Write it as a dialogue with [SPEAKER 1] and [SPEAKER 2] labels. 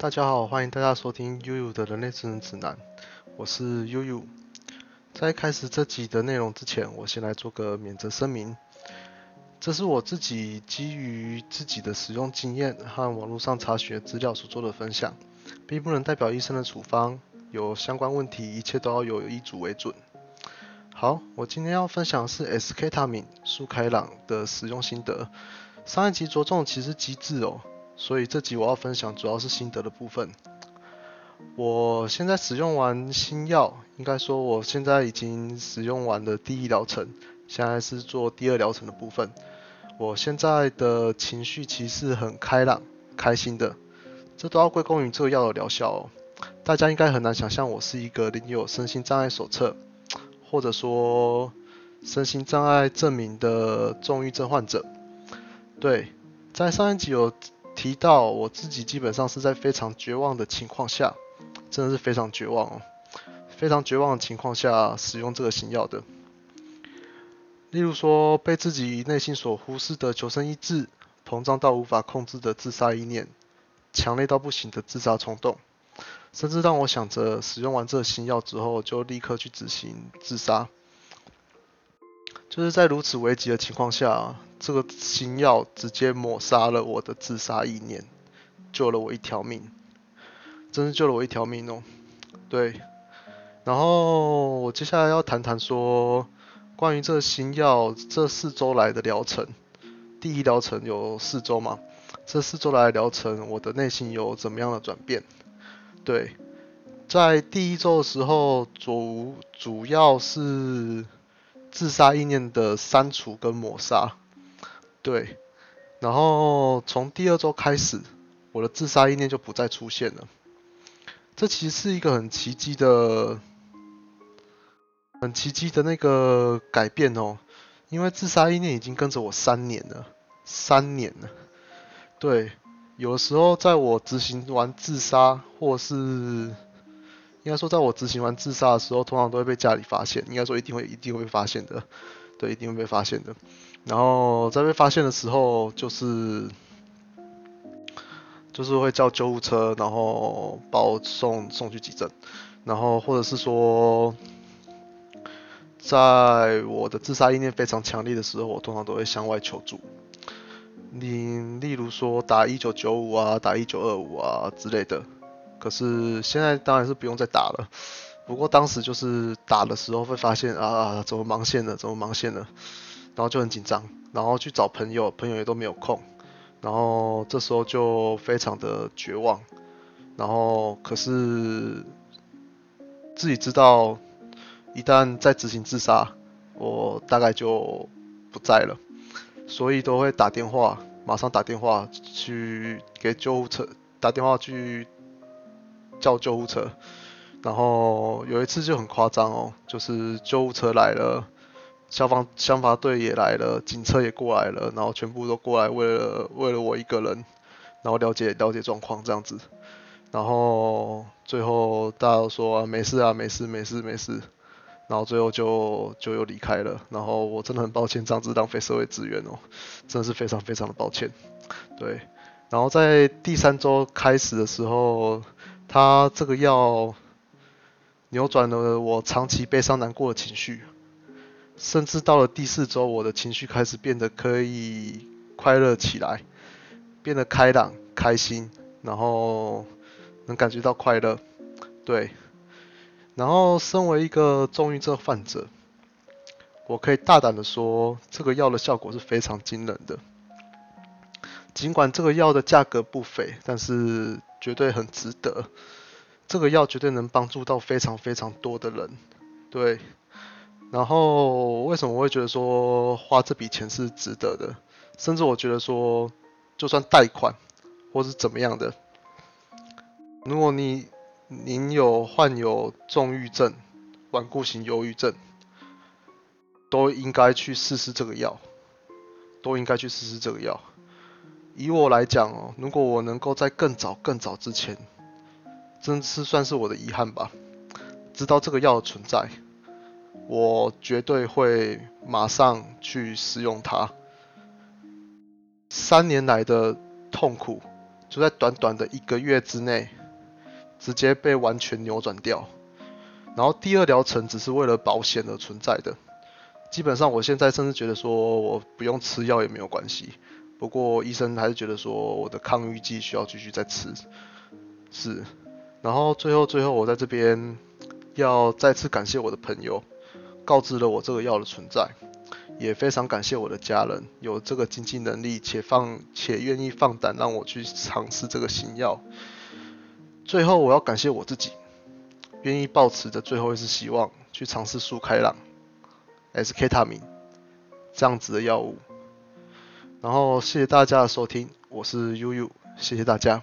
[SPEAKER 1] 大家好，欢迎大家收听悠悠的人类智能指南，我是悠悠。在开始这集的内容之前，我先来做个免责声明。这是我自己基于自己的使用经验和网络上查询资料所做的分享，并不能代表医生的处方。有相关问题，一切都要有医嘱为准。好，我今天要分享的是 SK 他敏舒开朗的使用心得。上一集着重其实机制哦。所以这集我要分享主要是心得的部分。我现在使用完新药，应该说我现在已经使用完了第一疗程，现在是做第二疗程的部分。我现在的情绪其实很开朗、开心的，这都要归功于这个药的疗效哦。大家应该很难想象我是一个领有身心障碍手册，或者说身心障碍证明的重郁症患者。对，在上一集有。提到我自己基本上是在非常绝望的情况下，真的是非常绝望哦，非常绝望的情况下使用这个新药的。例如说被自己内心所忽视的求生意志，膨胀到无法控制的自杀意念，强烈到不行的自杀冲动，甚至让我想着使用完这新药之后就立刻去执行自杀。就是在如此危急的情况下。这个新药直接抹杀了我的自杀意念，救了我一条命，真是救了我一条命哦。对，然后我接下来要谈谈说，关于这个新药这四周来的疗程，第一疗程有四周嘛？这四周来的疗程，我的内心有怎么样的转变？对，在第一周的时候，主主要是自杀意念的删除跟抹杀。对，然后从第二周开始，我的自杀意念就不再出现了。这其实是一个很奇迹的、很奇迹的那个改变哦。因为自杀意念已经跟着我三年了，三年了。对，有时候在我执行完自杀，或是应该说在我执行完自杀的时候，通常都会被家里发现。应该说一定会、一定会被发现的。对，一定会被发现的。然后在被发现的时候，就是就是会叫救护车，然后把我送送去急诊，然后或者是说，在我的自杀意念非常强烈的时候，我通常都会向外求助。你例如说打一九九五啊，打一九二五啊之类的。可是现在当然是不用再打了。不过当时就是打的时候会发现啊，怎么盲线了？怎么盲线了？然后就很紧张，然后去找朋友，朋友也都没有空，然后这时候就非常的绝望，然后可是自己知道，一旦再执行自杀，我大概就不在了，所以都会打电话，马上打电话去给救护车，打电话去叫救护车，然后有一次就很夸张哦，就是救护车来了。消防消防队也来了，警车也过来了，然后全部都过来，为了为了我一个人，然后了解了解状况这样子，然后最后大家都说没事啊，没事没事没事，然后最后就就又离开了，然后我真的很抱歉这样子浪费社会资源哦，真的是非常非常的抱歉，对，然后在第三周开始的时候，他这个药扭转了我长期悲伤难过的情绪。甚至到了第四周，我的情绪开始变得可以快乐起来，变得开朗、开心，然后能感觉到快乐。对，然后身为一个重郁症患者，我可以大胆的说，这个药的效果是非常惊人的。尽管这个药的价格不菲，但是绝对很值得。这个药绝对能帮助到非常非常多的人。对。然后为什么我会觉得说花这笔钱是值得的？甚至我觉得说，就算贷款或是怎么样的，如果你您有患有重郁症、顽固型忧郁症，都应该去试试这个药，都应该去试试这个药。以我来讲哦，如果我能够在更早、更早之前，真是算是我的遗憾吧，知道这个药的存在。我绝对会马上去使用它。三年来的痛苦就在短短的一个月之内，直接被完全扭转掉。然后第二疗程只是为了保险而存在的。基本上我现在甚至觉得说我不用吃药也没有关系。不过医生还是觉得说我的抗郁剂需要继续再吃。是。然后最后最后我在这边要再次感谢我的朋友，告知了我这个药的存在。也非常感谢我的家人有这个经济能力且放且愿意放胆让我去尝试这个新药。最后我要感谢我自己，愿意抱持着最后一丝希望去尝试速开朗 SK 他明这样子的药物。然后谢谢大家的收听，我是悠悠，谢谢大家。